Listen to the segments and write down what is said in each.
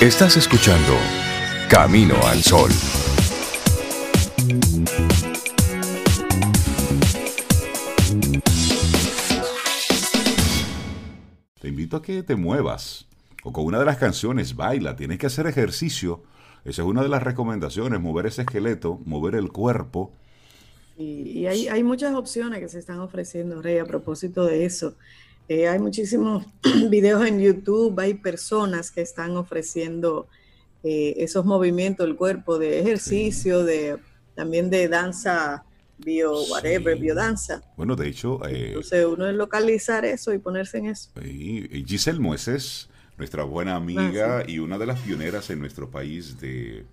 Estás escuchando Camino al Sol. Te invito a que te muevas. O con una de las canciones, baila, tienes que hacer ejercicio. Esa es una de las recomendaciones, mover ese esqueleto, mover el cuerpo. Y, hay, hay, muchas opciones que se están ofreciendo, Rey, a propósito de eso. Eh, hay muchísimos videos en YouTube, hay personas que están ofreciendo eh, esos movimientos del cuerpo de ejercicio, de también de danza bio, whatever, biodanza. Bueno, de hecho... Eh, Entonces uno es localizar eso y ponerse en eso. Y Giselle Mueces, nuestra buena amiga ah, y una de las pioneras en nuestro país de,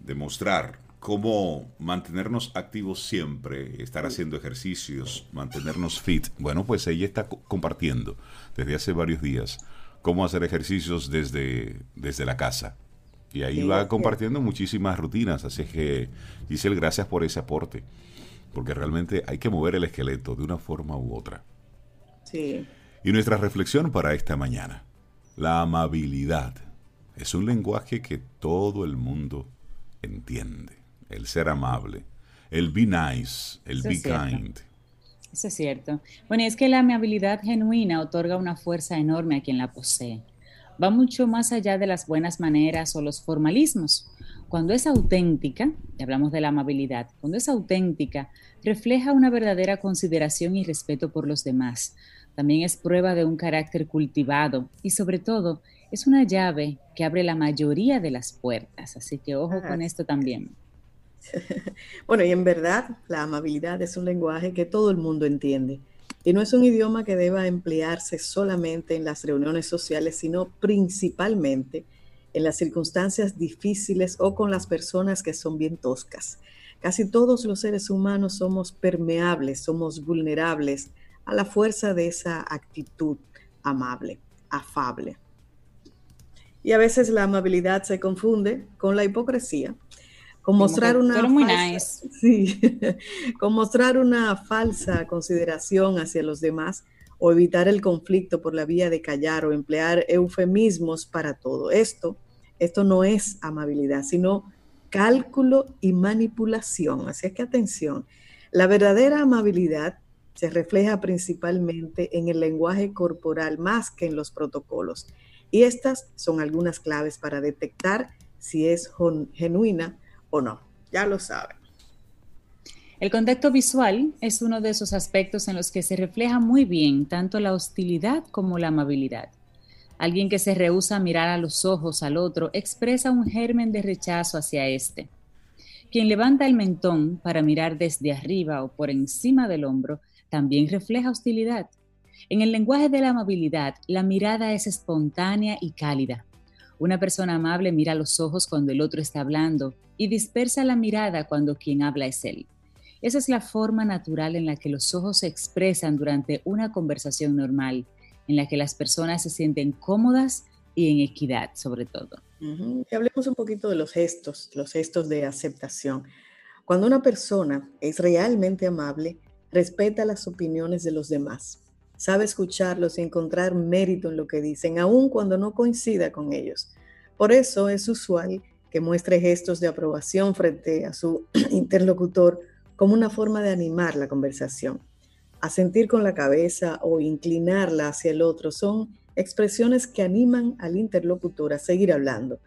de mostrar cómo mantenernos activos siempre, estar haciendo ejercicios, mantenernos fit. Bueno, pues ella está compartiendo desde hace varios días cómo hacer ejercicios desde, desde la casa. Y ahí va compartiendo muchísimas rutinas. Así que, Giselle, gracias por ese aporte. Porque realmente hay que mover el esqueleto de una forma u otra. Sí. Y nuestra reflexión para esta mañana. La amabilidad es un lenguaje que todo el mundo entiende el ser amable, el be nice, el be kind. Eso es cierto. Bueno, es que la amabilidad genuina otorga una fuerza enorme a quien la posee. Va mucho más allá de las buenas maneras o los formalismos. Cuando es auténtica, y hablamos de la amabilidad, cuando es auténtica, refleja una verdadera consideración y respeto por los demás. También es prueba de un carácter cultivado y sobre todo es una llave que abre la mayoría de las puertas. Así que ojo con esto también. bueno, y en verdad la amabilidad es un lenguaje que todo el mundo entiende. Y no es un idioma que deba emplearse solamente en las reuniones sociales, sino principalmente en las circunstancias difíciles o con las personas que son bien toscas. Casi todos los seres humanos somos permeables, somos vulnerables a la fuerza de esa actitud amable, afable. Y a veces la amabilidad se confunde con la hipocresía con mostrar una falsa, con mostrar una falsa consideración hacia los demás o evitar el conflicto por la vía de callar o emplear eufemismos para todo esto. Esto no es amabilidad, sino cálculo y manipulación. Así es que atención, la verdadera amabilidad se refleja principalmente en el lenguaje corporal más que en los protocolos. Y estas son algunas claves para detectar si es genuina o no, ya lo saben. El contacto visual es uno de esos aspectos en los que se refleja muy bien tanto la hostilidad como la amabilidad. Alguien que se rehúsa a mirar a los ojos al otro expresa un germen de rechazo hacia éste. Quien levanta el mentón para mirar desde arriba o por encima del hombro también refleja hostilidad. En el lenguaje de la amabilidad, la mirada es espontánea y cálida. Una persona amable mira los ojos cuando el otro está hablando y dispersa la mirada cuando quien habla es él. Esa es la forma natural en la que los ojos se expresan durante una conversación normal, en la que las personas se sienten cómodas y en equidad sobre todo. Hablemos un poquito de los gestos, los gestos de aceptación. Cuando una persona es realmente amable, respeta las opiniones de los demás, sabe escucharlos y encontrar mérito en lo que dicen, aun cuando no coincida con ellos. Por eso es usual que muestre gestos de aprobación frente a su interlocutor como una forma de animar la conversación. Asentir con la cabeza o inclinarla hacia el otro son expresiones que animan al interlocutor a seguir hablando.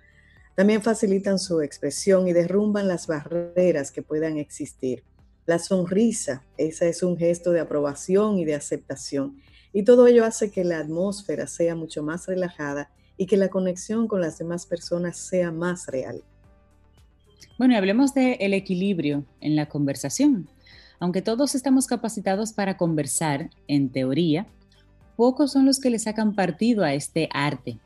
También facilitan su expresión y derrumban las barreras que puedan existir. La sonrisa, esa es un gesto de aprobación y de aceptación. Y todo ello hace que la atmósfera sea mucho más relajada y que la conexión con las demás personas sea más real. Bueno, hablemos del equilibrio en la conversación. Aunque todos estamos capacitados para conversar, en teoría, pocos son los que le sacan partido a este arte.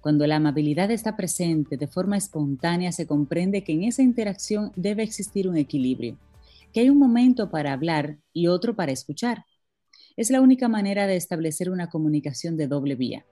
Cuando la amabilidad está presente de forma espontánea, se comprende que en esa interacción debe existir un equilibrio, que hay un momento para hablar y otro para escuchar. Es la única manera de establecer una comunicación de doble vía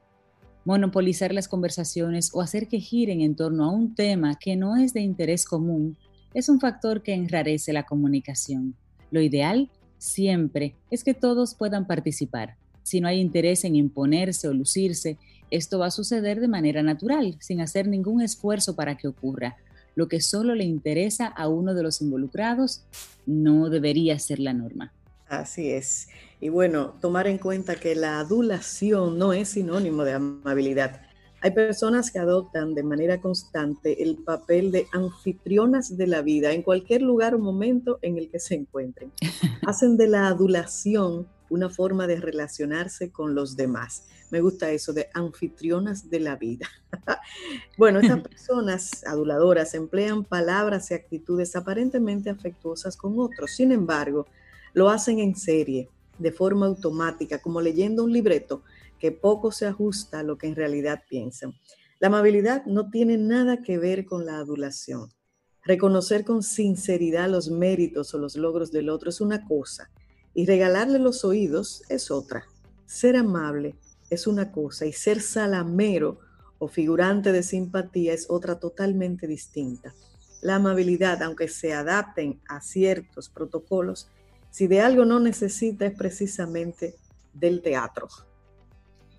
monopolizar las conversaciones o hacer que giren en torno a un tema que no es de interés común es un factor que enrarece la comunicación. Lo ideal siempre es que todos puedan participar. si no hay interés en imponerse o lucirse, esto va a suceder de manera natural, sin hacer ningún esfuerzo para que ocurra. Lo que solo le interesa a uno de los involucrados no debería ser la norma. Así es. Y bueno, tomar en cuenta que la adulación no es sinónimo de amabilidad. Hay personas que adoptan de manera constante el papel de anfitrionas de la vida en cualquier lugar o momento en el que se encuentren. Hacen de la adulación una forma de relacionarse con los demás. Me gusta eso de anfitrionas de la vida. bueno, estas personas aduladoras emplean palabras y actitudes aparentemente afectuosas con otros. Sin embargo, lo hacen en serie, de forma automática, como leyendo un libreto que poco se ajusta a lo que en realidad piensan. La amabilidad no tiene nada que ver con la adulación. Reconocer con sinceridad los méritos o los logros del otro es una cosa y regalarle los oídos es otra. Ser amable es una cosa y ser salamero o figurante de simpatía es otra totalmente distinta. La amabilidad, aunque se adapten a ciertos protocolos, si de algo no necesita es precisamente del teatro.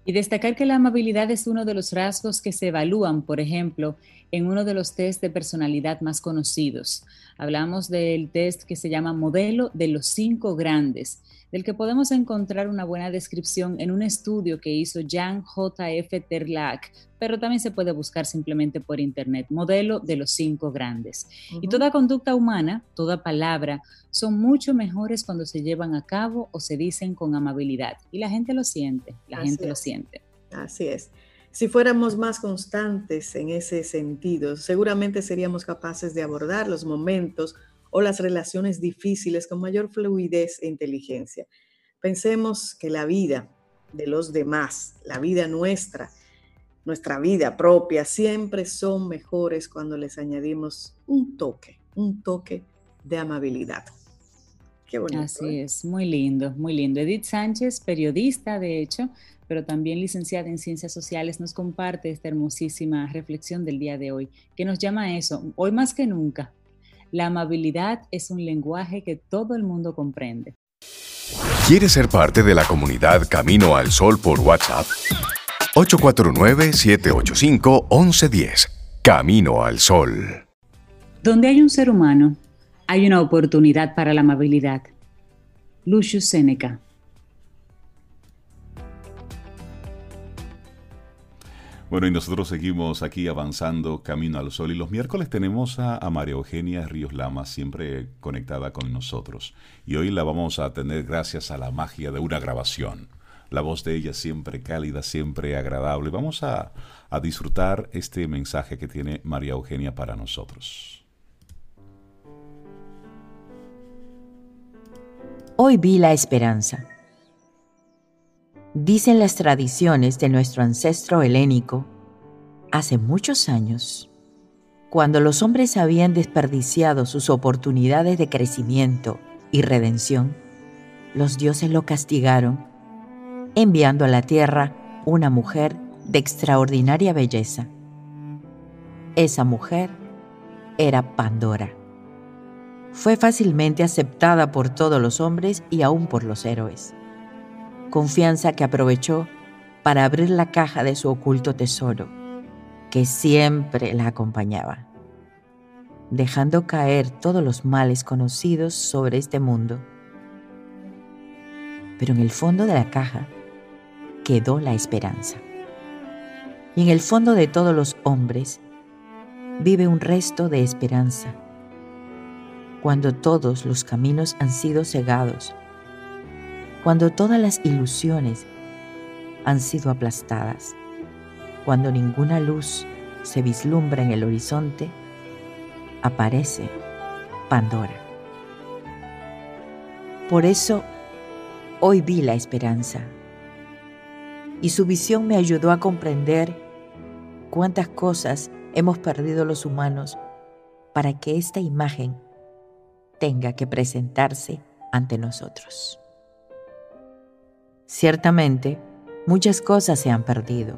Y destacar que la amabilidad es uno de los rasgos que se evalúan, por ejemplo, en uno de los test de personalidad más conocidos. Hablamos del test que se llama modelo de los cinco grandes, del que podemos encontrar una buena descripción en un estudio que hizo Jan J.F. Terlac, pero también se puede buscar simplemente por internet, modelo de los cinco grandes. Y toda conducta humana, toda palabra, son mucho mejores cuando se llevan a cabo o se dicen con amabilidad. Y la gente lo siente, la gente lo siente. Así es. Si fuéramos más constantes en ese sentido, seguramente seríamos capaces de abordar los momentos o las relaciones difíciles con mayor fluidez e inteligencia. Pensemos que la vida de los demás, la vida nuestra, nuestra vida propia, siempre son mejores cuando les añadimos un toque, un toque de amabilidad. Qué bonito. Así ¿eh? es, muy lindo, muy lindo. Edith Sánchez, periodista, de hecho, pero también licenciada en Ciencias Sociales, nos comparte esta hermosísima reflexión del día de hoy, que nos llama a eso, hoy más que nunca. La amabilidad es un lenguaje que todo el mundo comprende. ¿Quieres ser parte de la comunidad Camino al Sol por WhatsApp? 849-785-1110. Camino al Sol. Donde hay un ser humano, hay una oportunidad para la amabilidad. Lucius Seneca. Bueno, y nosotros seguimos aquí avanzando camino al sol y los miércoles tenemos a, María Eugenia Ríos Lama siempre conectada con nosotros. Y hoy la vamos a tener gracias a la magia de una grabación. La voz de ella siempre cálida, siempre agradable. Vamos a, a disfrutar este mensaje que tiene María Eugenia para nosotros. Hoy vi la esperanza Dicen las tradiciones de nuestro ancestro helénico, hace muchos años, cuando los hombres habían desperdiciado sus oportunidades de crecimiento y redención, los dioses lo castigaron, enviando a la tierra una mujer de extraordinaria belleza. Esa mujer era Pandora. Fue fácilmente aceptada por todos los hombres y aún por los héroes confianza que aprovechó para abrir la caja de su oculto tesoro, que siempre la acompañaba, dejando caer todos los males conocidos sobre este mundo. Pero en el fondo de la caja quedó la esperanza. Y en el fondo de todos los hombres vive un resto de esperanza. Cuando todos los caminos han sido cegados cuando todas las ilusiones han sido aplastadas, cuando ninguna luz se vislumbra en el horizonte, aparece Pandora. Por eso, hoy vi la esperanza y su visión me ayudó a comprender cuántas cosas hemos perdido los humanos para que esta imagen tenga que presentarse ante nosotros. Ciertamente, muchas cosas se han perdido.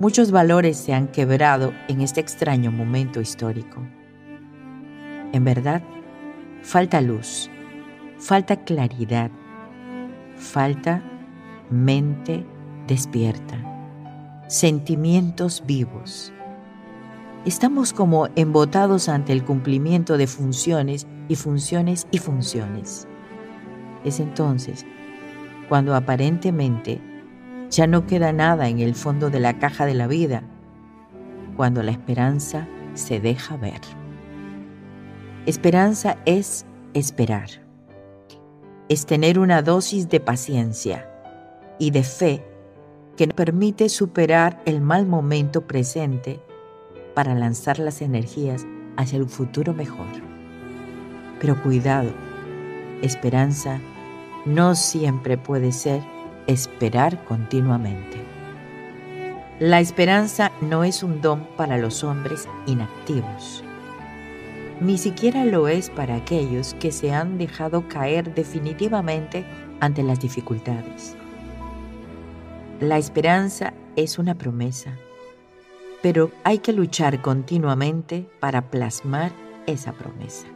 Muchos valores se han quebrado en este extraño momento histórico. En verdad, falta luz, falta claridad, falta mente despierta, sentimientos vivos. Estamos como embotados ante el cumplimiento de funciones y funciones y funciones. Es entonces cuando aparentemente ya no queda nada en el fondo de la caja de la vida, cuando la esperanza se deja ver. Esperanza es esperar, es tener una dosis de paciencia y de fe que nos permite superar el mal momento presente para lanzar las energías hacia un futuro mejor. Pero cuidado, esperanza no siempre puede ser esperar continuamente. La esperanza no es un don para los hombres inactivos. Ni siquiera lo es para aquellos que se han dejado caer definitivamente ante las dificultades. La esperanza es una promesa, pero hay que luchar continuamente para plasmar esa promesa.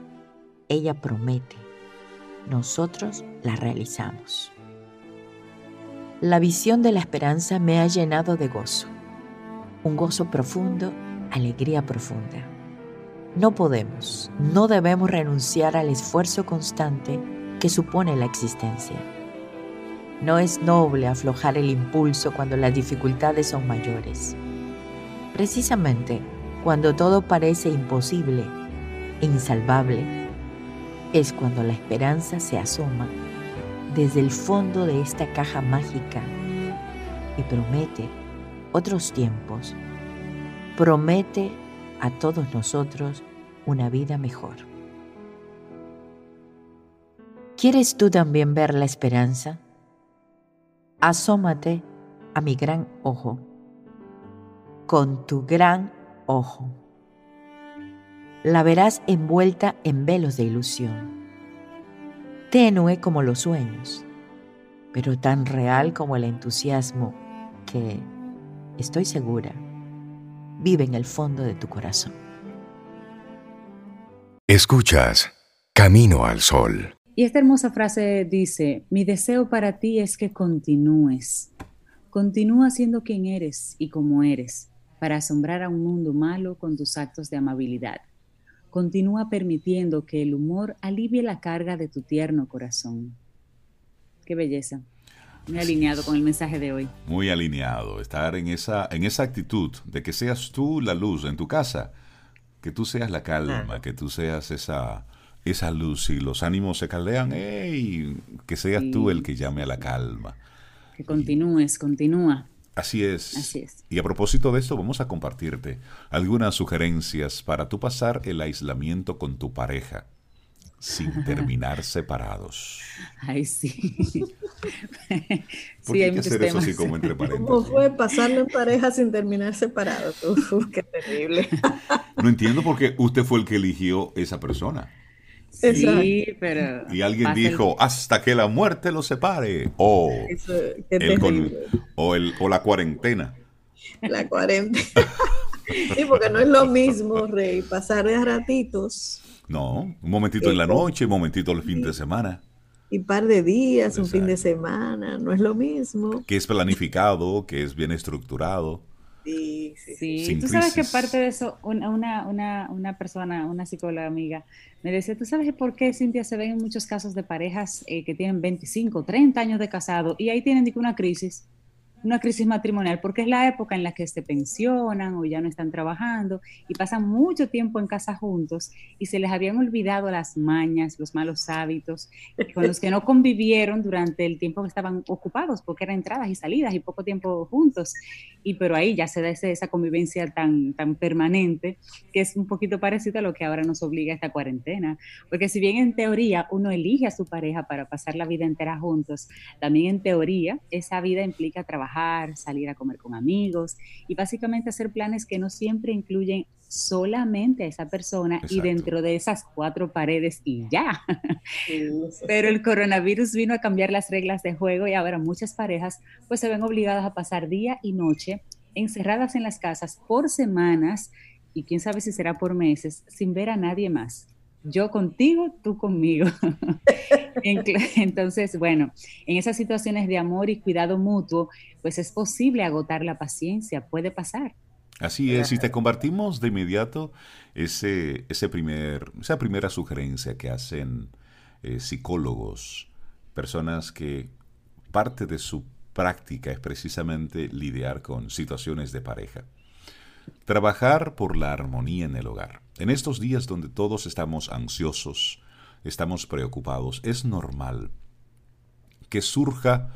Ella promete nosotros la realizamos. La visión de la esperanza me ha llenado de gozo, un gozo profundo, alegría profunda. No podemos, no debemos renunciar al esfuerzo constante que supone la existencia. No es noble aflojar el impulso cuando las dificultades son mayores. Precisamente cuando todo parece imposible e insalvable, es cuando la esperanza se asoma desde el fondo de esta caja mágica y promete otros tiempos, promete a todos nosotros una vida mejor. ¿Quieres tú también ver la esperanza? Asómate a mi gran ojo, con tu gran ojo la verás envuelta en velos de ilusión, tenue como los sueños, pero tan real como el entusiasmo que, estoy segura, vive en el fondo de tu corazón. Escuchas Camino al Sol. Y esta hermosa frase dice, mi deseo para ti es que continúes. Continúa siendo quien eres y como eres, para asombrar a un mundo malo con tus actos de amabilidad. Continúa permitiendo que el humor alivie la carga de tu tierno corazón. Qué belleza. Muy alineado con el mensaje de hoy. Muy alineado. Estar en esa, en esa actitud de que seas tú la luz en tu casa, que tú seas la calma, que tú seas esa, esa luz y los ánimos se caldean, ¡ey! que seas tú el que llame a la calma. Que continúes, continúa. Así es. Y a propósito de esto, vamos a compartirte algunas sugerencias para tú pasar el aislamiento con tu pareja sin terminar separados. Ay, sí. ¿Por qué hay que hacer eso así como entre parejas? ¿Cómo fue pasarlo en pareja sin terminar separados? qué terrible. no entiendo por qué usted fue el que eligió esa persona. Sí, pero. Y alguien dijo, hasta que la muerte los separe. O, el o, el, o la cuarentena. La cuarentena. sí, porque no es lo mismo, Rey, pasar de ratitos. No, un momentito en la noche, un momentito el fin de semana. Y par de días, un fin de semana, no es lo mismo. Que es planificado, que es bien estructurado. Sí, sí, sí. Tú sabes que parte de eso, una, una, una, persona, una psicóloga amiga, me decía, ¿tú sabes por qué, Cintia, se ven en muchos casos de parejas eh, que tienen 25, 30 años de casado y ahí tienen una crisis? Una crisis matrimonial, porque es la época en la que se pensionan o ya no están trabajando y pasan mucho tiempo en casa juntos y se les habían olvidado las mañas, los malos hábitos con los que no convivieron durante el tiempo que estaban ocupados, porque eran entradas y salidas y poco tiempo juntos. Y pero ahí ya se da esa convivencia tan, tan permanente que es un poquito parecido a lo que ahora nos obliga esta cuarentena. Porque si bien en teoría uno elige a su pareja para pasar la vida entera juntos, también en teoría esa vida implica trabajar salir a comer con amigos y básicamente hacer planes que no siempre incluyen solamente a esa persona y dentro de esas cuatro paredes y ya. Pero el coronavirus vino a cambiar las reglas de juego y ahora muchas parejas pues se ven obligadas a pasar día y noche encerradas en las casas por semanas y quién sabe si será por meses sin ver a nadie más. Yo contigo, tú conmigo. Entonces, bueno, en esas situaciones de amor y cuidado mutuo, pues es posible agotar la paciencia, puede pasar. Así es, y te compartimos de inmediato ese, ese primer, esa primera sugerencia que hacen eh, psicólogos, personas que parte de su práctica es precisamente lidiar con situaciones de pareja. Trabajar por la armonía en el hogar. En estos días donde todos estamos ansiosos, estamos preocupados, es normal que surja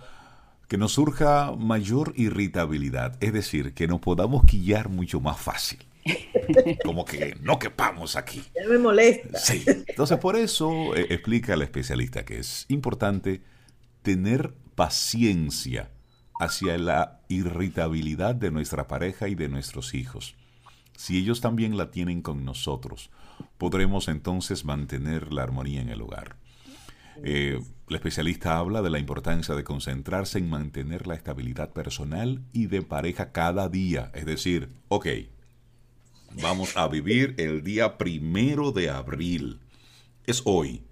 que nos surja mayor irritabilidad, es decir, que nos podamos quillar mucho más fácil. Como que no quepamos aquí. Ya me molesta. Sí. Entonces, por eso eh, explica el especialista que es importante tener paciencia hacia la irritabilidad de nuestra pareja y de nuestros hijos. Si ellos también la tienen con nosotros, podremos entonces mantener la armonía en el hogar. Eh, el especialista habla de la importancia de concentrarse en mantener la estabilidad personal y de pareja cada día. Es decir, ok, vamos a vivir el día primero de abril. Es hoy.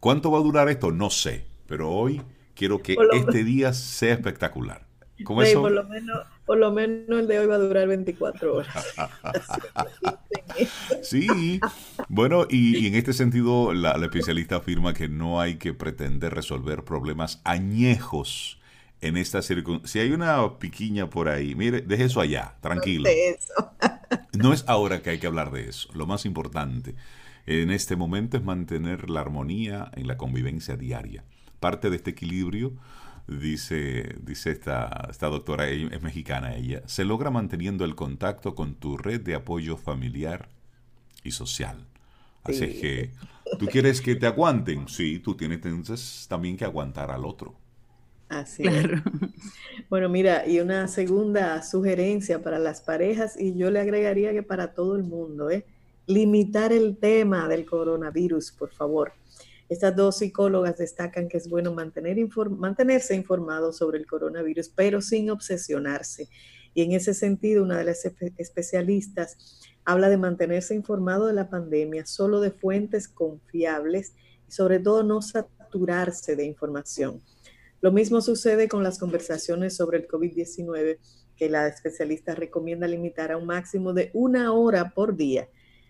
¿Cuánto va a durar esto? No sé, pero hoy quiero que este día sea espectacular. Por, lo menos, por lo menos el de hoy va a durar 24 horas. sí, bueno, y, en este sentido la, especialista afirma que no hay que pretender resolver problemas añejos en esta circunstancia. Si hay una piquiña por ahí, mire, deje eso allá, tranquilo. No es ahora que hay que hablar de eso. Lo más importante en este momento es mantener la armonía en la convivencia diaria. Parte de este equilibrio dice, dice esta, esta doctora, es mexicana ella, se logra manteniendo el contacto con tu red de apoyo familiar y social. Así que, ¿tú quieres que te aguanten? Sí, tú tienes entonces también que aguantar al otro. Así claro. Bueno, mira, y una segunda sugerencia para las parejas, y yo le agregaría que para todo el mundo, ¿eh? limitar el tema del coronavirus, por favor. Estas dos psicólogas destacan que es bueno mantener mantenerse informado sobre el coronavirus, pero sin obsesionarse. Y en ese sentido, una de las especialistas habla de mantenerse informado de la pandemia solo de fuentes confiables y sobre todo no saturarse de información. Lo mismo sucede con las conversaciones sobre el COVID-19, que la especialista recomienda limitar a un máximo de una hora por día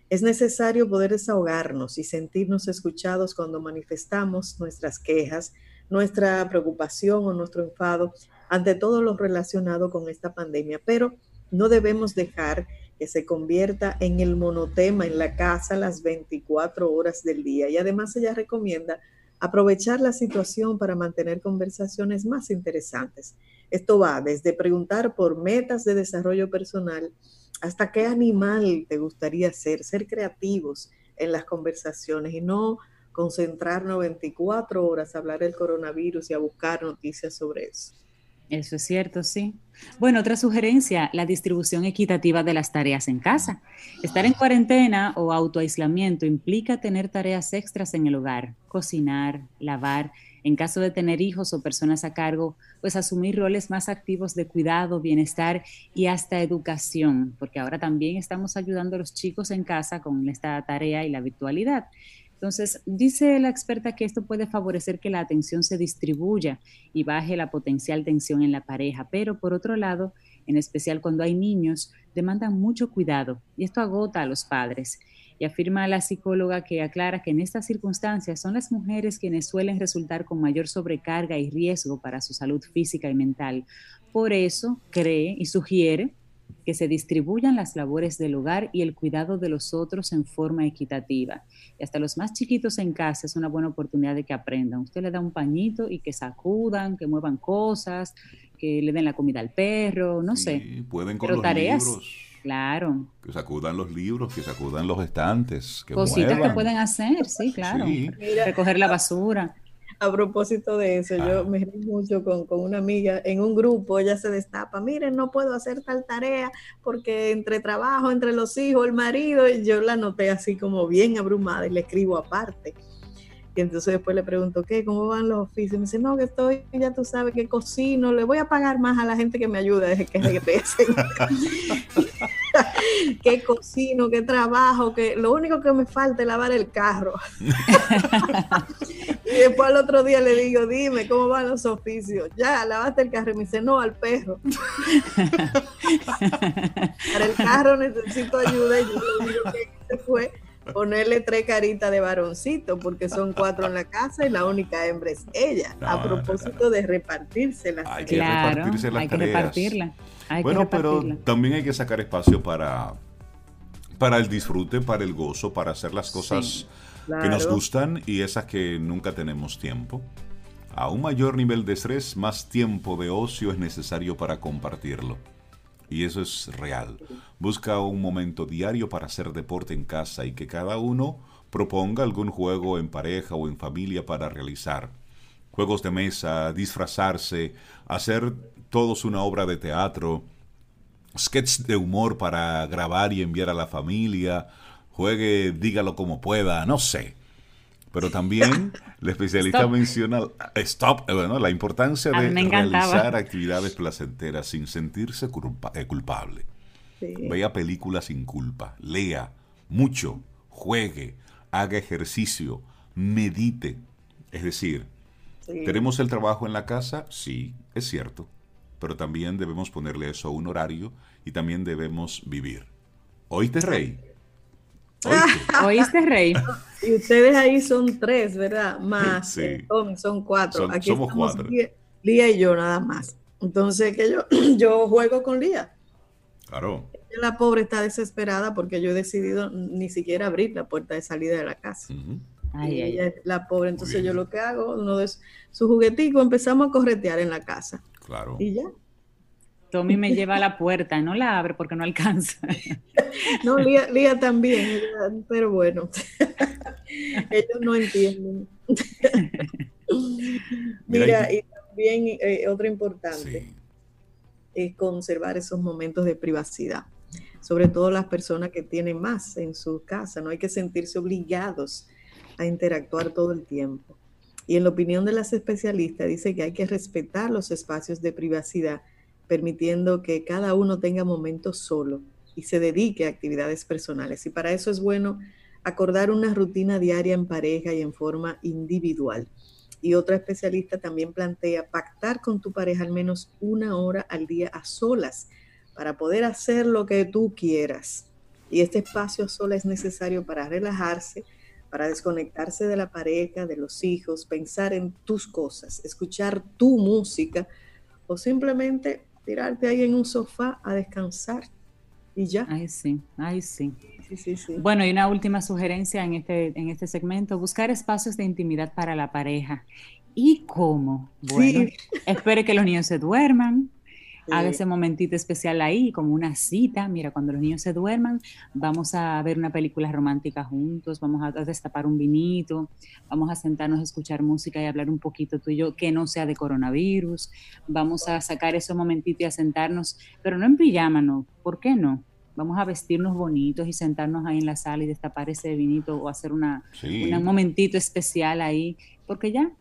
es necesario poder desahogarnos y sentirnos escuchados cuando manifestamos nuestras quejas, nuestra preocupación o nuestro enfado ante todo lo relacionado con esta pandemia, pero no debemos dejar que se convierta en el monotema en la casa las 24 horas del día. Y además ella recomienda aprovechar la situación para mantener conversaciones más interesantes. Esto va desde preguntar por metas de desarrollo personal, hasta qué animal te gustaría ser, ser creativos en las conversaciones y no concentrarnos 24 horas a hablar del coronavirus y a buscar noticias sobre eso. Eso es cierto, sí. Bueno, otra sugerencia, la distribución equitativa de las tareas en casa. Estar en cuarentena o autoaislamiento implica tener tareas extras en el hogar, cocinar, lavar, en caso de tener hijos o personas a cargo, pues asumir roles más activos de cuidado, bienestar y hasta educación, porque ahora también estamos ayudando a los chicos en casa con esta tarea y la virtualidad. Entonces, dice la experta que esto puede favorecer que la atención se distribuya y baje la potencial tensión en la pareja, pero por otro lado, en especial cuando hay niños, demandan mucho cuidado y esto agota a los padres. Y afirma la psicóloga que aclara que en estas circunstancias son las mujeres quienes suelen resultar con mayor sobrecarga y riesgo para su salud física y mental. Por eso cree y sugiere que se distribuyan las labores del hogar y el cuidado de los otros en forma equitativa. Y hasta los más chiquitos en casa es una buena oportunidad de que aprendan. Usted le da un pañito y que sacudan, que muevan cosas, que le den la comida al perro, no sé. Pueden con los tareas, libros Claro. Que sacudan los libros, que sacudan los estantes. Que Cositas que pueden hacer, sí, claro. Recoger la basura. A propósito de eso, yo me reí mucho con, con, una amiga en un grupo, ella se destapa, miren, no puedo hacer tal tarea porque entre trabajo, entre los hijos, el marido, y yo la noté así como bien abrumada y le escribo aparte. Y entonces después le pregunto, ¿qué? ¿Cómo van los oficios? Y me dice, no, que estoy, ya tú sabes que cocino, le voy a pagar más a la gente que me desde que regresen. que cocino, que trabajo, que lo único que me falta es lavar el carro. y después al otro día le digo, dime, ¿cómo van los oficios? Ya, lavaste el carro. Y me dice, no, al perro. Para el carro necesito ayuda. Y yo le digo que fue ponerle tres caritas de varoncito, porque son cuatro en la casa y la única hembra es ella. a propósito de repartirse las hay que repartirse las hay Que repartirla. bueno, pero también hay que sacar espacio para, para el disfrute, para el gozo, para hacer las cosas que nos gustan y esas que nunca tenemos tiempo. A un mayor nivel de estrés, más tiempo de ocio es necesario para compartirlo. Y eso es real. Busca un momento diario para hacer deporte en casa y que cada uno proponga algún juego en pareja o en familia para realizar. Juegos de mesa, disfrazarse, hacer todos una obra de teatro, sketches de humor para grabar y enviar a la familia, juegue dígalo como pueda, no sé. Pero también la especialista menciona stop, bueno, la importancia de realizar actividades placenteras sin sentirse eh, culpable. Vea películas sin culpa, lea mucho, juegue, haga ejercicio, medite. Es decir, ¿tenemos el trabajo en la casa? Sí, es cierto. Pero también debemos ponerle eso a un horario y también debemos vivir. ¿Oíste, Rey? ¿Oíste, Rey? Y ustedes ahí son tres, ¿verdad? Más, sí. son, cuatro. Aquí somos cuatro. Lía, y yo nada más. Entonces, que yo, yo juego con Lía. Claro. La pobre está desesperada porque yo he decidido ni siquiera abrir la puerta de salida de la casa. y ella es la pobre, entonces yo lo que hago, uno de sus jugueticos, empezamos a corretear en la casa. Claro. Y ya. Tommy me lleva a la puerta, no la abre porque no alcanza. No, Lía, también, pero bueno, ellos no entienden. Mira, y también eh, otro importante es conservar esos momentos de privacidad, sobre todo las personas que tienen más en su casa, no hay que sentirse obligados a interactuar todo el tiempo. Y en la opinión de las especialistas dice que hay que respetar los espacios de privacidad permitiendo que cada uno tenga momentos solo y se dedique a actividades personales. Y para eso es bueno acordar una rutina diaria en pareja y en forma individual. Y otra especialista también plantea pactar con tu pareja al menos una hora al día a solas para poder hacer lo que tú quieras. Y este espacio a es necesario para relajarse, para desconectarse de la pareja, de los hijos, pensar en tus cosas, escuchar tu música o simplemente tirarte ahí en un sofá a descansar y ya. Ay, sí, ay, sí. Bueno, y una última sugerencia en este, en este segmento, buscar espacios de intimidad para la pareja. ¿Y cómo? Bueno, espere que los niños se duerman, haga ese momentito especial ahí, como una cita. Mira, cuando los niños se duerman, vamos a ver una película romántica juntos, vamos a destapar un vinito, vamos a sentarnos a escuchar música y hablar un poquito tú y yo, que no sea de coronavirus. Vamos a sacar ese momentito y a sentarnos, pero no en pijama, no. ¿Por qué no? Vamos a vestirnos bonitos y sentarnos ahí en la sala y destapar ese vinito o hacer una, un momentito especial ahí, porque ya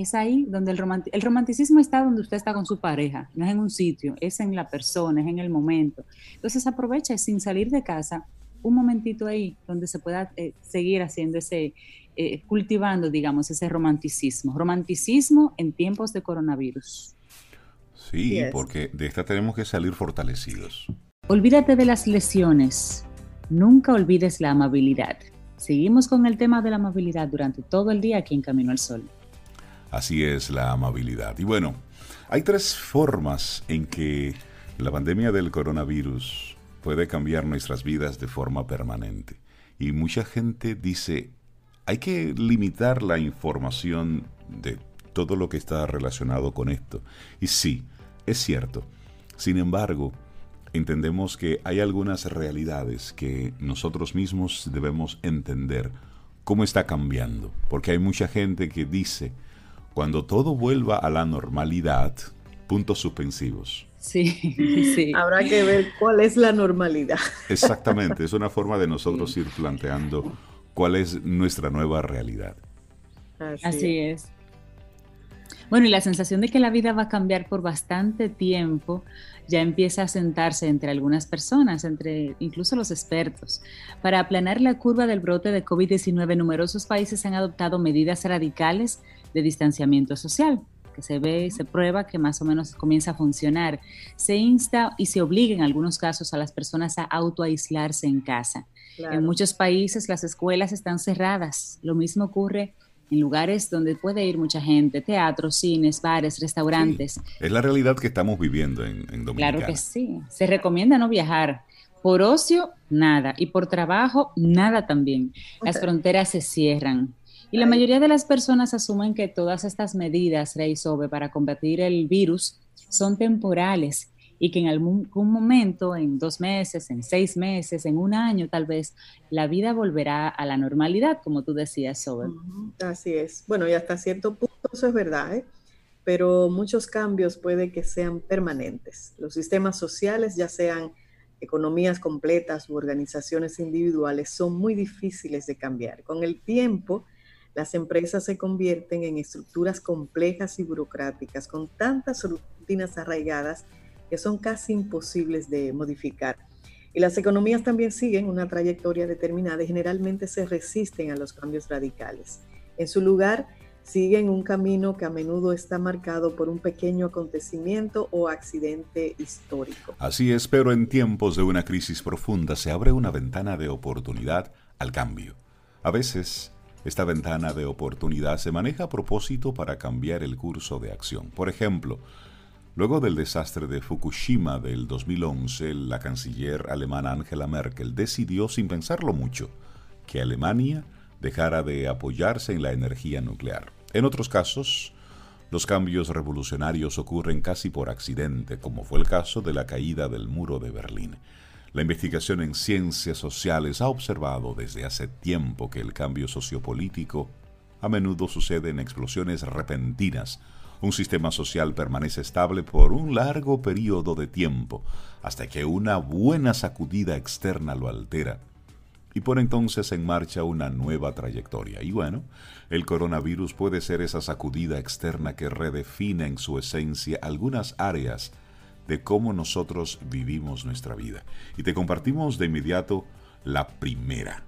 es ahí donde el, el romanticismo está donde usted está con su pareja, no es en un sitio, es en la persona, es en el momento. Entonces aproveche sin salir de casa un momentito ahí donde se pueda eh, seguir haciendo ese, eh, cultivando, digamos, ese romanticismo. Romanticismo en tiempos de coronavirus. Sí, porque de esta tenemos que salir fortalecidos. Olvídate de las lesiones, nunca olvides la amabilidad. Seguimos con el tema de la amabilidad durante todo el día aquí en Camino al Sol. Así es la amabilidad. Y bueno, hay tres formas en que la pandemia del coronavirus puede cambiar nuestras vidas de forma permanente. Y mucha gente dice, hay que limitar la información de todo lo que está relacionado con esto. Y sí, es cierto. Sin embargo, entendemos que hay algunas realidades que nosotros mismos debemos entender cómo está cambiando. Porque hay mucha gente que dice, cuando todo vuelva a la normalidad, puntos suspensivos. Sí, sí. Habrá que ver cuál es la normalidad. Exactamente, es una forma de nosotros ir planteando cuál es nuestra nueva realidad. Así, es. Bueno, y la sensación de que la vida va a cambiar por bastante tiempo ya empieza a sentarse entre algunas personas, entre incluso los expertos. Para aplanar la curva del brote de COVID-19, numerosos países han adoptado medidas radicales de distanciamiento social que se ve y se prueba que más o menos comienza a funcionar. Se insta y se obliga en algunos casos a las personas a autoaislarse en casa. En muchos países las escuelas están cerradas. Lo mismo ocurre en lugares donde puede ir mucha gente, teatros, cines, bares, restaurantes. es la realidad que estamos viviendo en, en Dominicana. Claro que sí. Se recomienda no viajar. Por ocio, nada. Y por trabajo, nada también. Las fronteras se cierran. Y la mayoría de las personas asumen que todas estas medidas, Rey Sobe, para combatir el virus son temporales y que en algún, momento, en dos meses, en seis meses, en un año tal vez, la vida volverá a la normalidad, como tú decías, Sobe. Así es. Bueno, y hasta cierto punto eso es verdad, ¿eh? pero muchos cambios puede que sean permanentes. Los sistemas sociales, ya sean economías completas u organizaciones individuales, son muy difíciles de cambiar. Con el tiempo, las empresas se convierten en estructuras complejas y burocráticas con tantas rutinas arraigadas que son casi imposibles de modificar. Y las economías también siguen una trayectoria determinada y generalmente se resisten a los cambios radicales. En su lugar, siguen un camino que a menudo está marcado por un pequeño acontecimiento o accidente histórico. Así es, pero en tiempos de una crisis profunda se abre una ventana de oportunidad al cambio. A veces esta ventana de oportunidad se maneja a propósito para cambiar el curso de acción. Por ejemplo, luego del desastre de Fukushima del 2011, la canciller alemana Angela Merkel decidió, sin pensarlo mucho, que Alemania dejara de apoyarse en la energía nuclear. En otros casos, los cambios revolucionarios ocurren casi por accidente, como fue el caso de la caída del muro de Berlín. La investigación en ciencias sociales ha observado desde hace tiempo que el cambio sociopolítico a menudo sucede en explosiones repentinas. Un sistema social permanece estable por un largo periodo de tiempo, hasta que una buena sacudida externa lo altera y pone entonces en marcha una nueva trayectoria. Y bueno, el coronavirus puede ser esa sacudida externa que redefine en su esencia algunas áreas de cómo nosotros vivimos nuestra vida. Y te compartimos de inmediato la primera.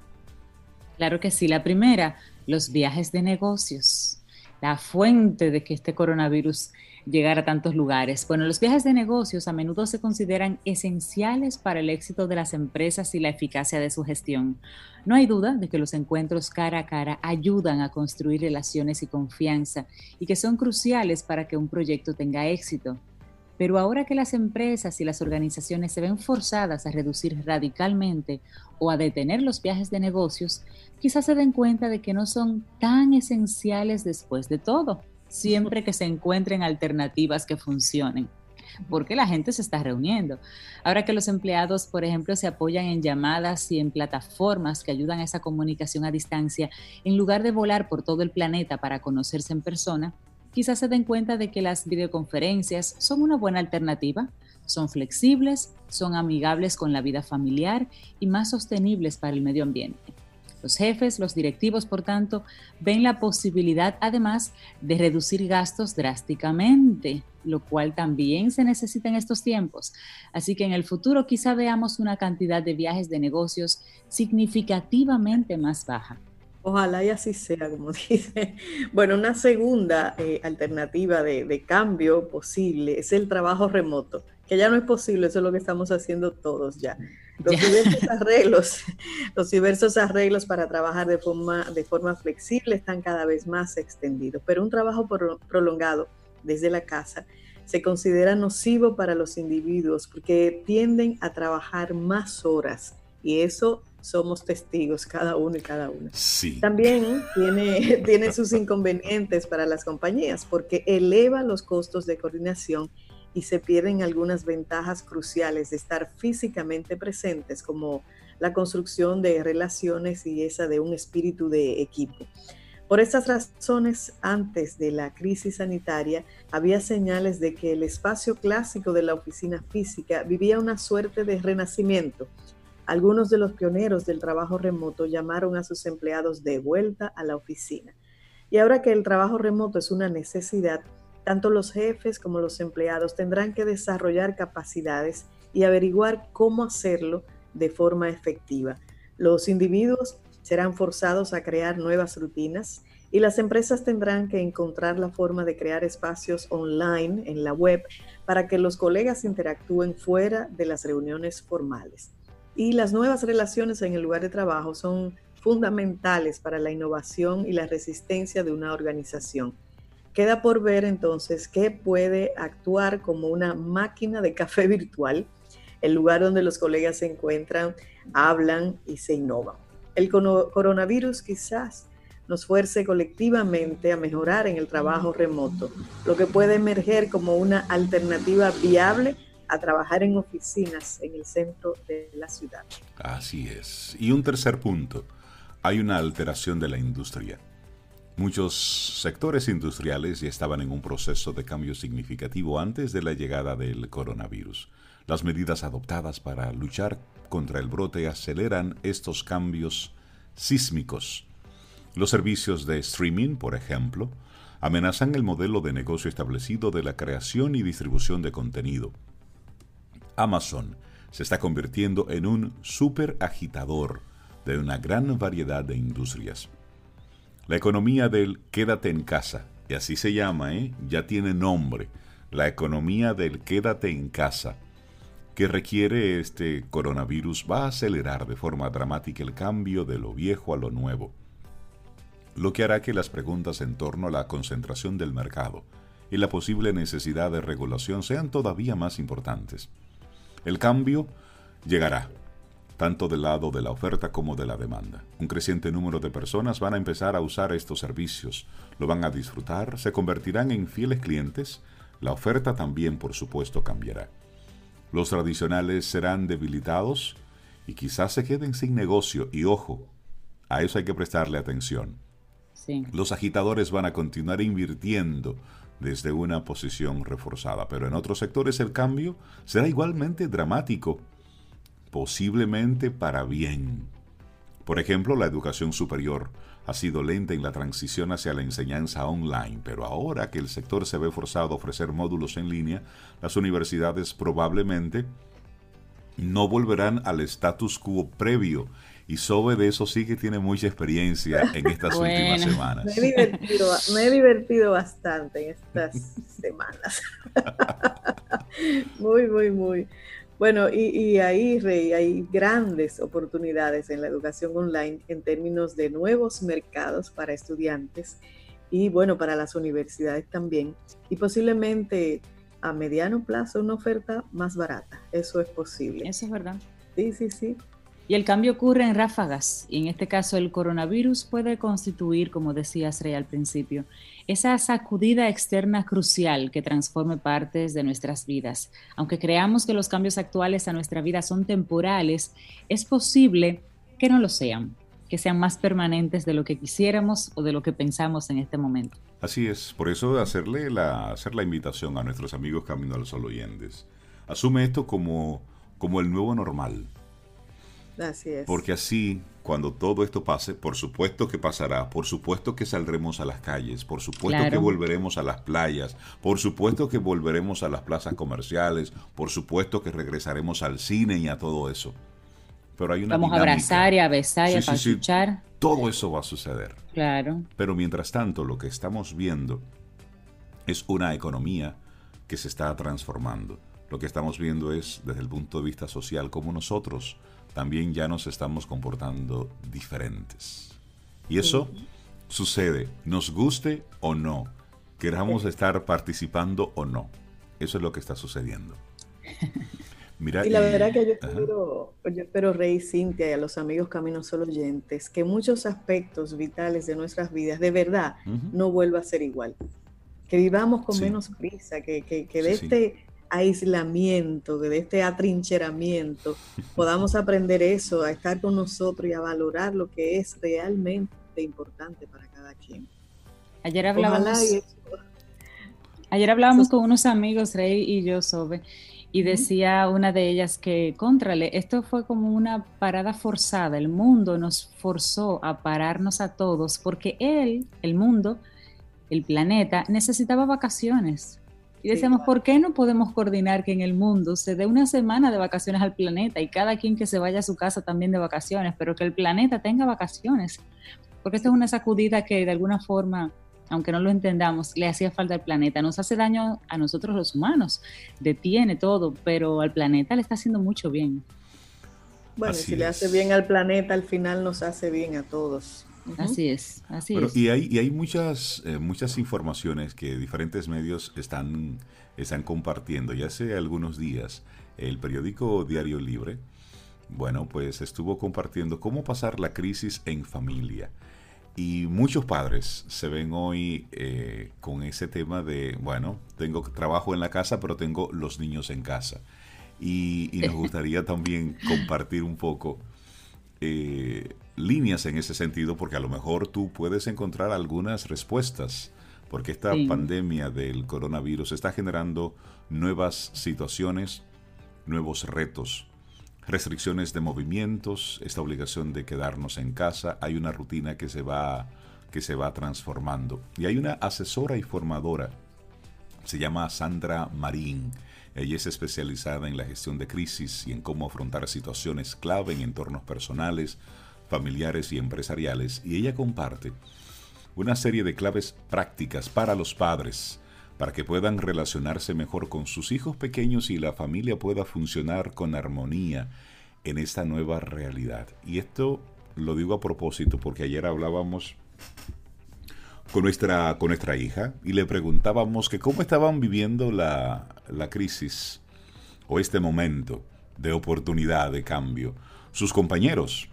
Claro que sí, la primera, los viajes de negocios, la fuente de que este coronavirus llegara a tantos lugares. Bueno, los viajes de negocios a menudo se consideran esenciales para el éxito de las empresas y la eficacia de su gestión. No hay duda de que los encuentros cara a cara ayudan a construir relaciones y confianza y que son cruciales para que un proyecto tenga éxito. Pero ahora que las empresas y las organizaciones se ven forzadas a reducir radicalmente o a detener los viajes de negocios, quizás se den cuenta de que no son tan esenciales después de todo, siempre que se encuentren alternativas que funcionen porque la gente se está reuniendo. Ahora que los empleados, por ejemplo, se apoyan en llamadas y en plataformas que ayudan a esa comunicación a distancia, en lugar de volar por todo el planeta para conocerse en persona, quizás se den cuenta de que las videoconferencias son una buena alternativa, son flexibles, son amigables con la vida familiar y más sostenibles para el medio ambiente. Los jefes, los directivos, por tanto, ven la posibilidad además de reducir gastos drásticamente, lo cual también se necesita en estos tiempos. Así que en el futuro quizá veamos una cantidad de viajes de negocios significativamente más baja. Ojalá y así sea, como dice. Bueno, una segunda eh, alternativa de, cambio posible es el trabajo remoto, que ya no es posible, eso es lo que estamos haciendo todos ya. Los diversos arreglos, los diversos arreglos para trabajar de forma, de forma flexible están cada vez más extendidos, pero un trabajo prolongado desde la casa se considera nocivo para los individuos porque tienden a trabajar más horas y eso somos testigos cada uno y cada una. Sí. También tiene, tiene sus inconvenientes para las compañías porque eleva los costos de coordinación y se pierden algunas ventajas cruciales de estar físicamente presentes como la construcción de relaciones y esa de un espíritu de equipo. Por estas razones, antes de la crisis sanitaria, había señales de que el espacio clásico de la oficina física vivía una suerte de renacimiento algunos de los pioneros del trabajo remoto llamaron a sus empleados de vuelta a la oficina. Y ahora que el trabajo remoto es una necesidad, tanto los jefes como los empleados tendrán que desarrollar capacidades y averiguar cómo hacerlo de forma efectiva. Los individuos serán forzados a crear nuevas rutinas y las empresas tendrán que encontrar la forma de crear espacios online en la web para que los colegas interactúen fuera de las reuniones formales. Y las nuevas relaciones en el lugar de trabajo son fundamentales para la innovación y la resistencia de una organización. Queda por ver entonces qué puede actuar como una máquina de café virtual, el lugar donde los colegas se encuentran, hablan y se innovan. El coronavirus quizás nos fuerce colectivamente a mejorar en el trabajo remoto, lo que puede emerger como una alternativa viable a trabajar en oficinas en el centro de la ciudad. Así es. Y un tercer punto, hay una alteración de la industria. Muchos sectores industriales ya estaban en un proceso de cambio significativo antes de la llegada del coronavirus. Las medidas adoptadas para luchar contra el brote aceleran estos cambios sísmicos los servicios de streaming, por ejemplo, amenazan el modelo de negocio establecido de la creación y distribución de contenido. Amazon se está convirtiendo en un super agitador de una gran variedad de industrias. La economía del quédate en casa, y así se llama, ¿eh? ya tiene nombre, la economía del quédate en casa, que requiere este coronavirus, va a acelerar de forma dramática el cambio de lo viejo a lo nuevo lo que hará que las preguntas en torno a la concentración del mercado y la posible necesidad de regulación sean todavía más importantes. El cambio llegará, tanto del lado de la oferta como de la demanda. Un creciente número de personas van a empezar a usar estos servicios, lo van a disfrutar, se convertirán en fieles clientes, la oferta también por supuesto cambiará. Los tradicionales serán debilitados y quizás se queden sin negocio y ojo, a eso hay que prestarle atención. Los agitadores van a continuar invirtiendo desde una posición reforzada, pero en otros sectores el cambio será igualmente dramático, posiblemente para bien. Por ejemplo, la educación superior ha sido lenta en la transición hacia la enseñanza online, pero ahora que el sector se ve forzado a ofrecer módulos en línea, las universidades probablemente no volverán al status quo previo y Sobe de eso sí que tiene mucha experiencia en estas últimas semanas. Me he, divertido, bastante en estas semanas. muy, muy, muy. Bueno, y, y, ahí, Rey, hay grandes oportunidades en la educación online en términos de nuevos mercados para estudiantes y, bueno, para las universidades también. Y posiblemente a mediano plazo una oferta más barata. Eso es posible. Eso es verdad. Sí, sí, sí. Y el cambio ocurre en ráfagas, y en este caso el coronavirus puede constituir, como decías Rey al principio, esa sacudida externa crucial que transforme partes de nuestras vidas. Aunque creamos que los cambios actuales a nuestra vida son temporales, es posible que no lo sean, que sean más permanentes de lo que quisiéramos o de lo que pensamos en este momento. Así es, por eso hacerle la, hacer la invitación a nuestros amigos Camino al Sol oyentes. Asume esto como, como el nuevo normal porque así, cuando todo esto pase, por supuesto que pasará, por supuesto que saldremos a las calles, por supuesto que volveremos a las playas, por supuesto que volveremos a las plazas comerciales, por supuesto que regresaremos al cine y a todo eso. Pero hay una Vamos a abrazar y a besar y a pachuchar. todo eso va a suceder. Claro. Pero mientras tanto, lo que estamos viendo es una economía que se está transformando. Lo que estamos viendo es, desde el punto de vista social, como nosotros también ya nos estamos comportando diferentes. Y eso sucede, nos guste o no, queramos estar participando o no. Eso es lo que está sucediendo. Mira, y la verdad que yo espero, yo espero, Rey Cintia y a los amigos Caminos Solo oyentes, que muchos aspectos vitales de nuestras vidas de verdad no vuelva a ser igual. Que vivamos con menos prisa, que, que, de este aislamiento, de este atrincheramiento, podamos aprender eso, a estar con nosotros y a valorar lo que es realmente importante para cada quien. Ayer hablábamos, ayer hablábamos con unos amigos, Rey y yo, Sobe, Y decía una de ellas que, contrale, esto fue como una parada forzada. El mundo nos forzó a pararnos a todos porque él, el mundo, el planeta, necesitaba vacaciones. Y decíamos, ¿por qué no podemos coordinar que en el mundo se dé una semana de vacaciones al planeta y cada quien que se vaya a su casa también de vacaciones, pero que el planeta tenga vacaciones? Porque esta es una sacudida que de alguna forma aunque no lo entendamos, le hacía falta al planeta. Nos hace daño a nosotros los humanos, detiene todo, pero al planeta le está haciendo mucho bien. Bueno, si le hace bien al planeta, al final nos hace bien a todos. Así es, así es. Y hay, y hay muchas, eh, muchas informaciones que diferentes medios están, están compartiendo. Ya hace algunos días, el periódico Diario Libre, bueno, pues estuvo compartiendo cómo pasar la crisis en familia. Y muchos padres se ven hoy eh, con ese tema de, bueno, tengo trabajo en la casa, pero tengo los niños en casa. Y, nos gustaría también compartir un poco eh, líneas en ese sentido, porque a lo mejor tú puedes encontrar algunas respuestas, porque esta pandemia del coronavirus está generando nuevas situaciones, nuevos retos restricciones de movimientos, esta obligación de quedarnos en casa, hay una rutina que se va que se va transformando. Y hay una asesora y formadora, se llama Sandra Marín. Ella es especializada en la gestión de crisis y en cómo afrontar situaciones clave en entornos personales, familiares y empresariales. Y ella comparte una serie de claves prácticas para los padres, para que puedan relacionarse mejor con sus hijos pequeños y la familia pueda funcionar con armonía en esta nueva realidad. Y esto lo digo a propósito porque ayer hablábamos con nuestra, con nuestra hija y le preguntábamos que cómo estaban viviendo la, la crisis o este momento de oportunidad, de cambio, sus compañeros.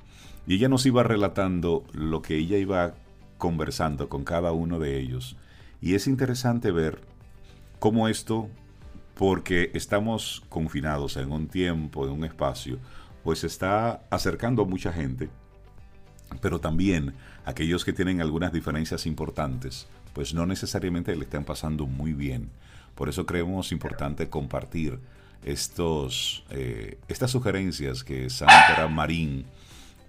Y ella nos iba relatando lo que ella iba conversando con cada uno de ellos. Y es interesante ver cómo esto, porque estamos confinados en un tiempo, en un espacio, pues está acercando a mucha gente, pero también aquellos que tienen algunas diferencias importantes, pues no necesariamente le están pasando muy bien. Por eso creemos importante compartir estos, eh, estas sugerencias que Sandra Marín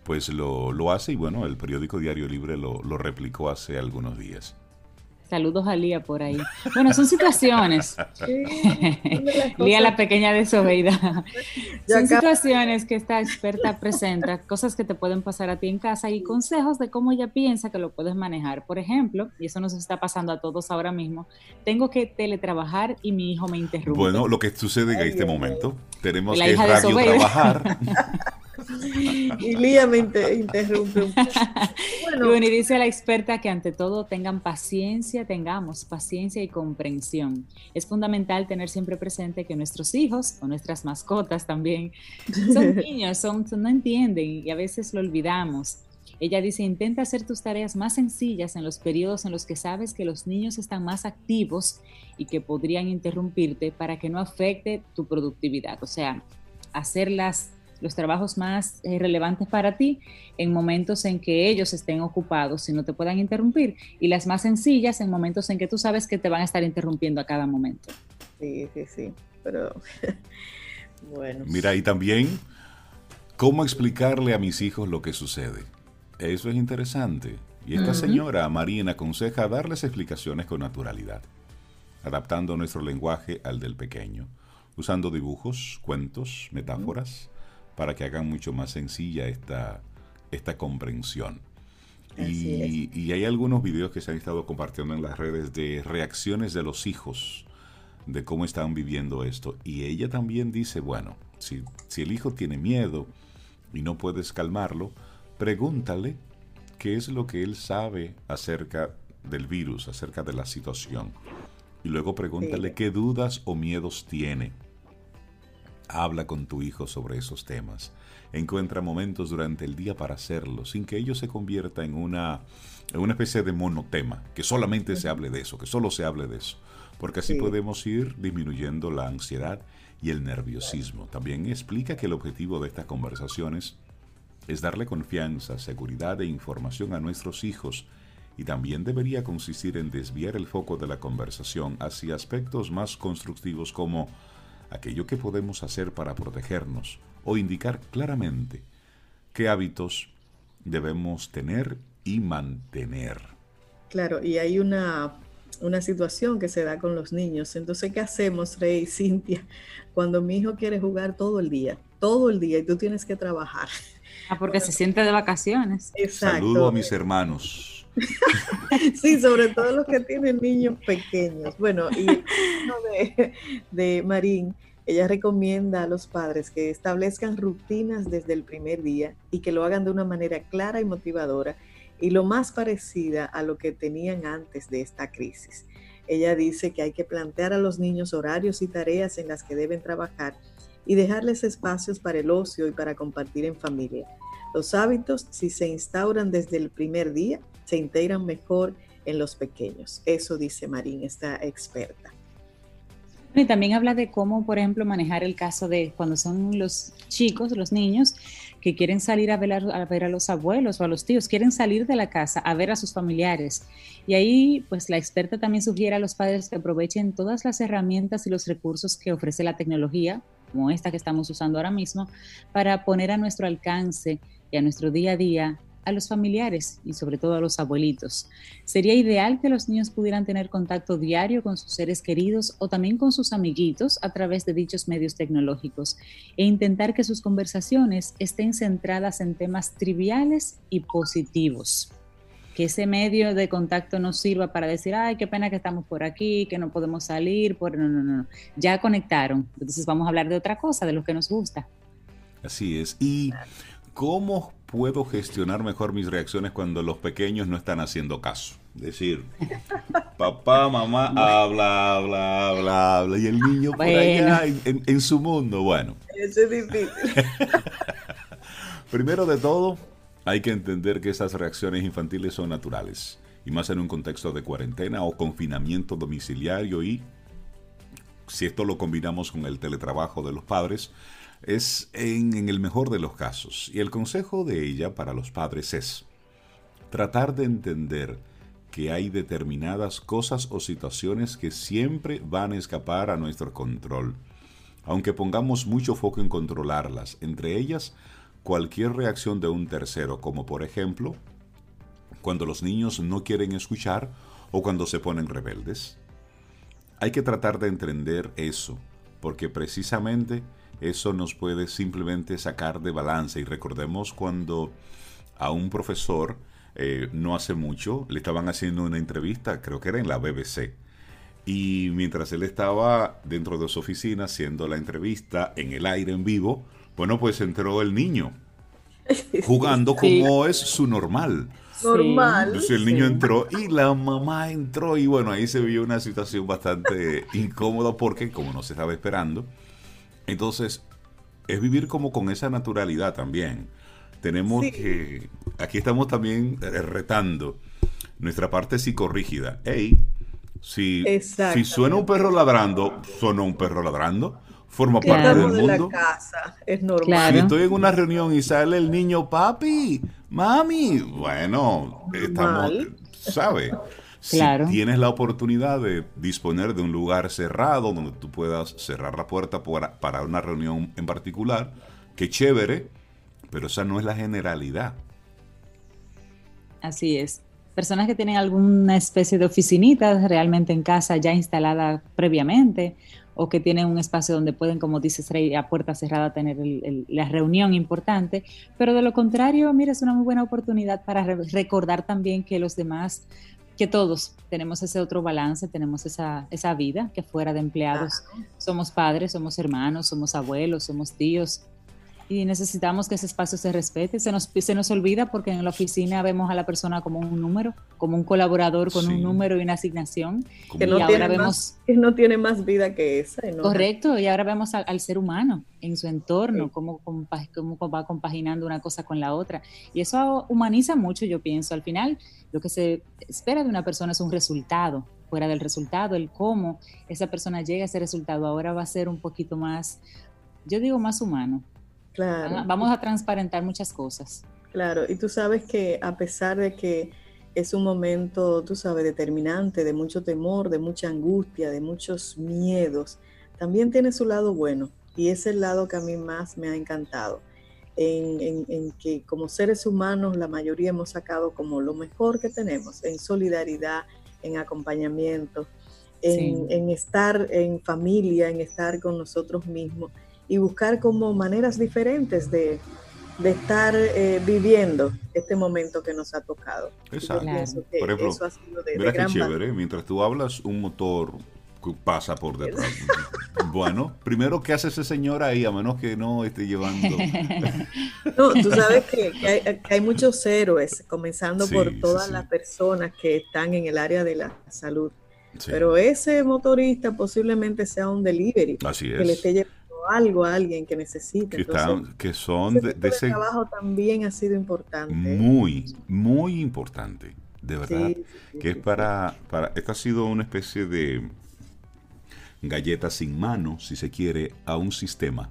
pues lo, lo, hace y bueno, el periódico Diario Libre lo, lo replicó hace algunos días. Saludos a Lía por ahí. Bueno, son situaciones. Lía la pequeña desobeida. Son situaciones que esta experta presenta, cosas que te pueden pasar a ti en casa y consejos de cómo ella piensa que lo puedes manejar. Por ejemplo, y eso nos está pasando a todos ahora mismo, tengo que teletrabajar y mi hijo me interrumpe. Bueno, lo que sucede en este momento, tenemos que radio trabajar. Y Lía me interrumpe Bueno. y dice la experta que ante todo tengan paciencia, tengamos paciencia y comprensión. Es fundamental tener siempre presente que nuestros hijos o nuestras mascotas también son niños, son, no entienden y a veces lo olvidamos. Ella dice, intenta hacer tus tareas más sencillas en los periodos en los que sabes que los niños están más activos y que podrían interrumpirte para que no afecte tu productividad. O sea, hacerlas los trabajos más eh, relevantes para ti en momentos en que ellos estén ocupados y no te puedan interrumpir y las más sencillas en momentos en que tú sabes que te van a estar interrumpiendo a cada momento. Sí, sí, sí, pero bueno. Mira, y también, ¿cómo explicarle a mis hijos lo que sucede? Eso es interesante. Y esta señora Marina aconseja darles explicaciones con naturalidad, adaptando nuestro lenguaje al del pequeño, usando dibujos, cuentos, metáforas para que hagan mucho más sencilla esta, esta comprensión. Y, y, hay algunos videos que se han estado compartiendo en las redes de reacciones de los hijos, de cómo están viviendo esto. Y ella también dice, bueno, si, si el hijo tiene miedo y no puedes calmarlo, pregúntale qué es lo que él sabe acerca del virus, acerca de la situación. Y luego pregúntale qué dudas o miedos tiene Habla con tu hijo sobre esos temas. Encuentra momentos durante el día para hacerlo, sin que ello se convierta en una, una especie de monotema, que solamente se hable de eso, que solo se hable de eso. Porque así podemos ir disminuyendo la ansiedad y el nerviosismo. También explica que el objetivo de estas conversaciones es darle confianza, seguridad e información a nuestros hijos y también debería consistir en desviar el foco de la conversación hacia aspectos más constructivos como aquello que podemos hacer para protegernos o indicar claramente qué hábitos debemos tener y mantener. Claro, y hay una, una situación que se da con los niños. Entonces, ¿qué hacemos, Rey y Cintia, cuando mi hijo quiere jugar todo el día? Todo el día y tú tienes que trabajar. Ah, porque se siente de vacaciones. Exacto. Saludo a mis hermanos. sí, sobre todo los que tienen niños pequeños. Bueno, y de, de Marín, ella recomienda a los padres que establezcan rutinas desde el primer día y que lo hagan de una manera clara y motivadora y lo más parecida a lo que tenían antes de esta crisis. Ella dice que hay que plantear a los niños horarios y tareas en las que deben trabajar y dejarles espacios para el ocio y para compartir en familia. Los hábitos, si se instauran desde el primer día, se integran mejor en los pequeños. Eso dice Marín, esta experta. Y también habla de cómo, por ejemplo, manejar el caso de cuando son los chicos, los niños, que quieren salir a ver a, ver a los abuelos o a los tíos, quieren salir de la casa a ver a sus familiares. Y ahí, pues la experta también sugiere a los padres que aprovechen todas las herramientas y los recursos que ofrece la tecnología, como esta que estamos usando ahora mismo, para poner a nuestro alcance y a nuestro día a día a los familiares y sobre todo a los abuelitos. Sería ideal que los niños pudieran tener contacto diario con sus seres queridos o también con sus amiguitos a través de dichos medios tecnológicos e intentar que sus conversaciones estén centradas en temas triviales y positivos. Que ese medio de contacto no sirva para decir, ay, qué pena que estamos por aquí, que no podemos salir, por... no, no, no. Ya conectaron. Entonces vamos a hablar de otra cosa, de lo que nos gusta. Así es. Y ¿cómo puedo gestionar mejor mis reacciones cuando los pequeños no están haciendo caso? Decir, papá, mamá, habla, habla, habla, habla, y el niño por allá en, su mundo, bueno. Eso es difícil. Primero de todo, hay que entender que esas reacciones infantiles son naturales, y más en un contexto de cuarentena o confinamiento domiciliario y si esto lo combinamos con el teletrabajo de los padres, es en, el mejor de los casos. Y el consejo de ella para los padres es tratar de entender que hay determinadas cosas o situaciones que siempre van a escapar a nuestro control, aunque pongamos mucho foco en controlarlas, entre ellas cualquier reacción de un tercero, como por ejemplo cuando los niños no quieren escuchar o cuando se ponen rebeldes. Hay que tratar de entender eso, porque precisamente eso nos puede simplemente sacar de balance. Y recordemos cuando a un profesor eh, no hace mucho le estaban haciendo una entrevista, creo que era en la BBC. Y mientras él estaba dentro de su oficina haciendo la entrevista en el aire en vivo, bueno, pues entró el niño jugando como es su normal. Normal. Entonces el niño entró y la mamá entró y bueno, ahí se vio una situación bastante incómoda porque como no se estaba esperando, entonces, es vivir como con esa naturalidad también. Tenemos que, aquí estamos también eh, retando nuestra parte psicorrígida. Ey, si, si suena un perro ladrando, suena un perro ladrando, forma parte del mundo. es normal. Si estoy en una reunión y sale el niño, papi, mami, bueno, estamos, ¿sabe? Si tienes la oportunidad de disponer de un lugar cerrado donde tú puedas cerrar la puerta para, una reunión en particular, qué chévere, pero esa no es la generalidad. Así es. Personas que tienen alguna especie de oficinita realmente en casa ya instalada previamente o que tienen un espacio donde pueden, como dices, a puerta cerrada tener la reunión importante, pero de lo contrario, mira, es una muy buena oportunidad para recordar también que los demás que todos tenemos ese otro balance, tenemos esa, esa vida que fuera de empleados. Somos padres, somos hermanos, somos abuelos, somos tíos, y necesitamos que ese espacio se respete. Se nos, se nos olvida porque en la oficina vemos a la persona como un número, como un colaborador con un número y una asignación. Que no, y ahora vemos, que no tiene más vida que esa. Correcto, y ahora vemos al, ser humano en su entorno, cómo, cómo, va compaginando una cosa con la otra. Y eso humaniza mucho, yo pienso. Al final, lo que se espera de una persona es un resultado. Fuera del resultado, el cómo esa persona llega a ese resultado ahora va a ser un poquito más, yo digo más humano, Claro. Vamos a transparentar muchas cosas. Claro, y tú sabes que a pesar de que es un momento, tú sabes, determinante, de mucho temor, de mucha angustia, de muchos miedos, también tiene su lado bueno y es el lado que a mí más me ha encantado. En, que como seres humanos la mayoría hemos sacado como lo mejor que tenemos en solidaridad, en acompañamiento, en, estar en familia, en estar con nosotros mismos y buscar como maneras diferentes de, estar eh, viviendo este momento que nos ha tocado. Exacto. Por ejemplo, eso ha sido de, chévere, mientras tú hablas, un motor pasa por detrás. bueno, primero, ¿qué hace ese señor ahí? A menos que no esté llevando. no, tú sabes que, hay, muchos héroes, comenzando por todas las personas que están en el área de la salud. Pero ese motorista posiblemente sea un delivery. Así es. Que le esté llevando algo a alguien que necesite. Que, son de, ese trabajo también ha sido importante. Muy, muy importante. De verdad. que es para, para. Esta ha sido una especie de galletas sin mano, si se quiere, a un sistema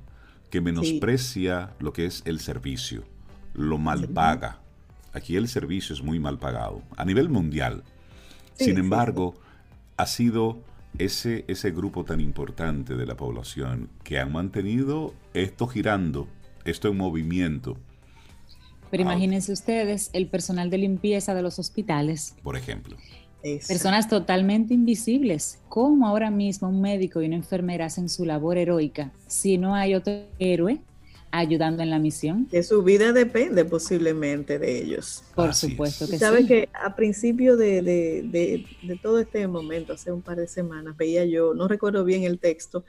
que menosprecia lo que es el servicio, lo mal paga. Aquí el servicio es muy mal pagado, a nivel mundial. sin embargo, ha sido ese, ese grupo tan importante de la población que han mantenido esto girando, esto en movimiento. Pero imagínense ustedes el personal de limpieza de los hospitales. Por ejemplo. Personas totalmente invisibles. ¿Cómo ahora mismo un médico y una enfermera hacen su labor heroica si no hay otro héroe ayudando en la misión? Que su vida depende posiblemente de ellos. Por supuesto que Sabes que a principio de, de, todo este momento, hace un par de semanas, veía yo, no recuerdo bien el texto,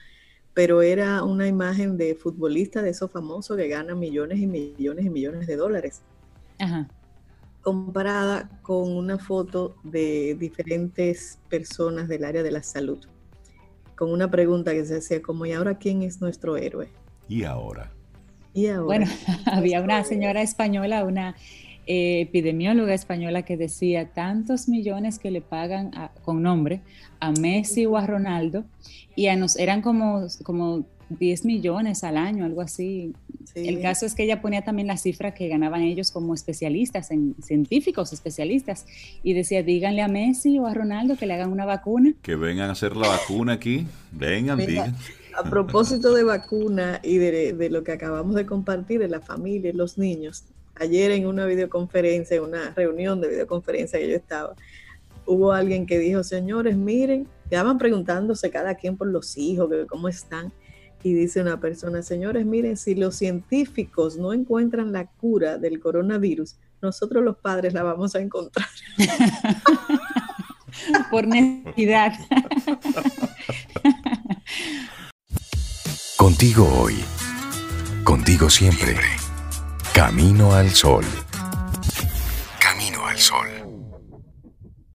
pero era una imagen de futbolista de esos famosos que ganan millones y millones y millones de dólares. Ajá comparada con una foto de diferentes personas del área de la salud, con una pregunta que se hacía como, ¿y ahora quién es nuestro héroe? ¿Y ahora? ¿Y ahora? Bueno, había una señora española, una eh, epidemióloga española que decía tantos millones que le pagan con nombre a Messi o a Ronaldo y a nos eran como, como 10 millones al año, algo así. El caso es que ella ponía también la cifra que ganaban ellos como especialistas, en científicos especialistas, y decía, díganle a Messi o a Ronaldo que le hagan una vacuna. Que vengan a hacer la vacuna aquí, vengan, digan. A propósito de vacuna y de, lo que acabamos de compartir de la familia y los niños, ayer en una videoconferencia, en una reunión de videoconferencia que yo estaba, hubo alguien que dijo, señores, miren, estaban preguntándose cada quien por los hijos, que cómo están y dice una persona, señores, miren, si los científicos no encuentran la cura del coronavirus, nosotros los padres la vamos a encontrar. Por necesidad. Contigo hoy, contigo siempre. Camino al sol. Camino al sol.